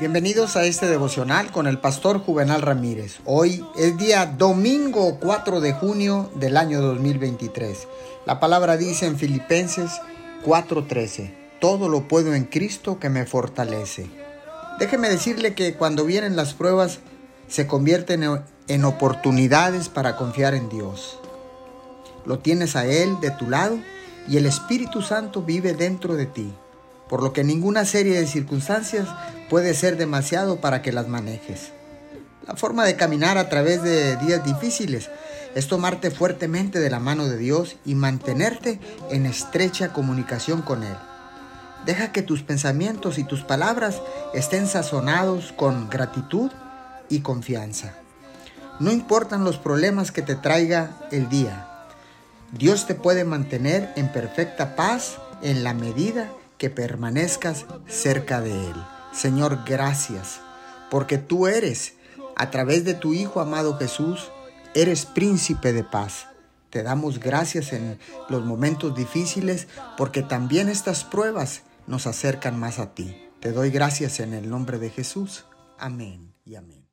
Bienvenidos a este devocional con el pastor Juvenal Ramírez. Hoy es día domingo 4 de junio del año 2023. La palabra dice en Filipenses 4:13, todo lo puedo en Cristo que me fortalece. Déjeme decirle que cuando vienen las pruebas se convierten en oportunidades para confiar en Dios. Lo tienes a Él de tu lado y el Espíritu Santo vive dentro de ti por lo que ninguna serie de circunstancias puede ser demasiado para que las manejes. La forma de caminar a través de días difíciles es tomarte fuertemente de la mano de Dios y mantenerte en estrecha comunicación con Él. Deja que tus pensamientos y tus palabras estén sazonados con gratitud y confianza. No importan los problemas que te traiga el día. Dios te puede mantener en perfecta paz en la medida que permanezcas cerca de Él. Señor, gracias, porque tú eres, a través de tu Hijo amado Jesús, eres príncipe de paz. Te damos gracias en los momentos difíciles, porque también estas pruebas nos acercan más a ti. Te doy gracias en el nombre de Jesús. Amén y amén.